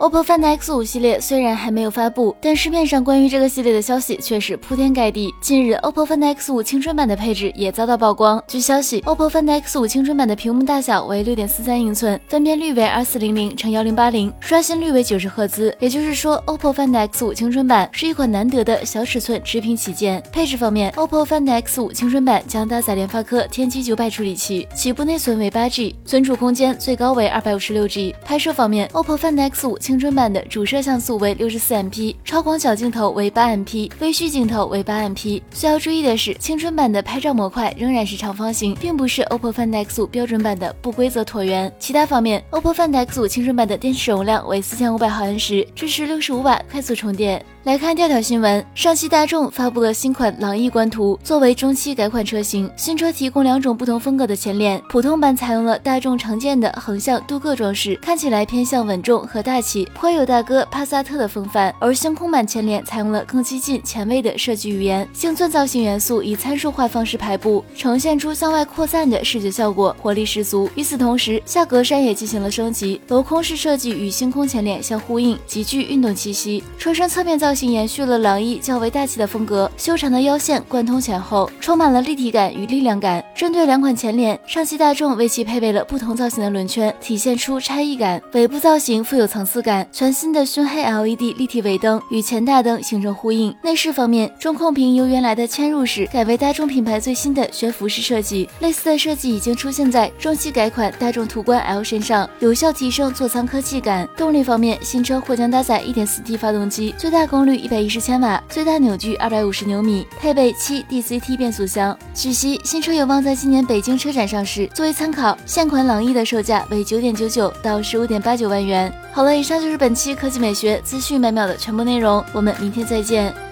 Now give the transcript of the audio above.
OPPO Find X5 系列虽然还没有发布，但市面上关于这个系列的消息却是铺天盖地。近日，OPPO Find X5 青春版的配置也遭到曝光。据消息，OPPO Find X5 青春版的屏幕大小为六点四三英寸，分辨率为二四零零乘幺零八零，刷新率为九十赫兹。也就是说，OPPO Find X5 青春版是一款难得的小尺寸直屏旗舰。配置方面，OPPO Find X5 青春版将搭载联发科天玑九百处理器，起步内存为八 G，存储空间最高为二百五十六 G。拍摄方面，OPPO Find X5 青春版的主摄像素为六十四 MP，超广角镜头为八 MP，微距镜头为八 MP。需要注意的是，青春版的拍照模块仍然是长方形，并不是 OPPO Find X5 标准版的不规则椭圆。其他方面，OPPO Find X5 青春版的电池容量为四千五百毫安时，支持六十五瓦快速充电。来看调调新闻，上汽大众发布了新款朗逸官图，作为中期改款车型，新车提供两种不同风格的前脸，普通版采用了大众常见的横向镀铬装饰，看起来偏向稳重和大气，颇有大哥帕萨特的风范；而星空版前脸采用了更激进前卫的设计语言，星钻造型元素以参数化方式排布，呈现出向外扩散的视觉效果，活力十足。与此同时，下格栅也进行了升级，镂空式设计与星空前脸相呼应，极具运动气息。车身侧面造型。延续了朗逸较为大气的风格，修长的腰线贯通前后，充满了立体感与力量感。针对两款前脸，上汽大众为其配备了不同造型的轮圈，体现出差异感。尾部造型富有层次感，全新的熏黑 LED 立体尾灯与前大灯形成呼应。内饰方面，中控屏由原来的嵌入式改为大众品牌最新的悬浮式设计，类似的设计已经出现在中期改款大众途观 L 身上，有效提升座舱科技感。动力方面，新车或将搭载 1.4T 发动机，最大功率。率一百一十千瓦，最大扭矩二百五十牛米，配备七 DCT 变速箱。据悉，新车有望在今年北京车展上市。作为参考，现款朗逸的售价为九点九九到十五点八九万元。好了，以上就是本期科技美学资讯每秒的全部内容，我们明天再见。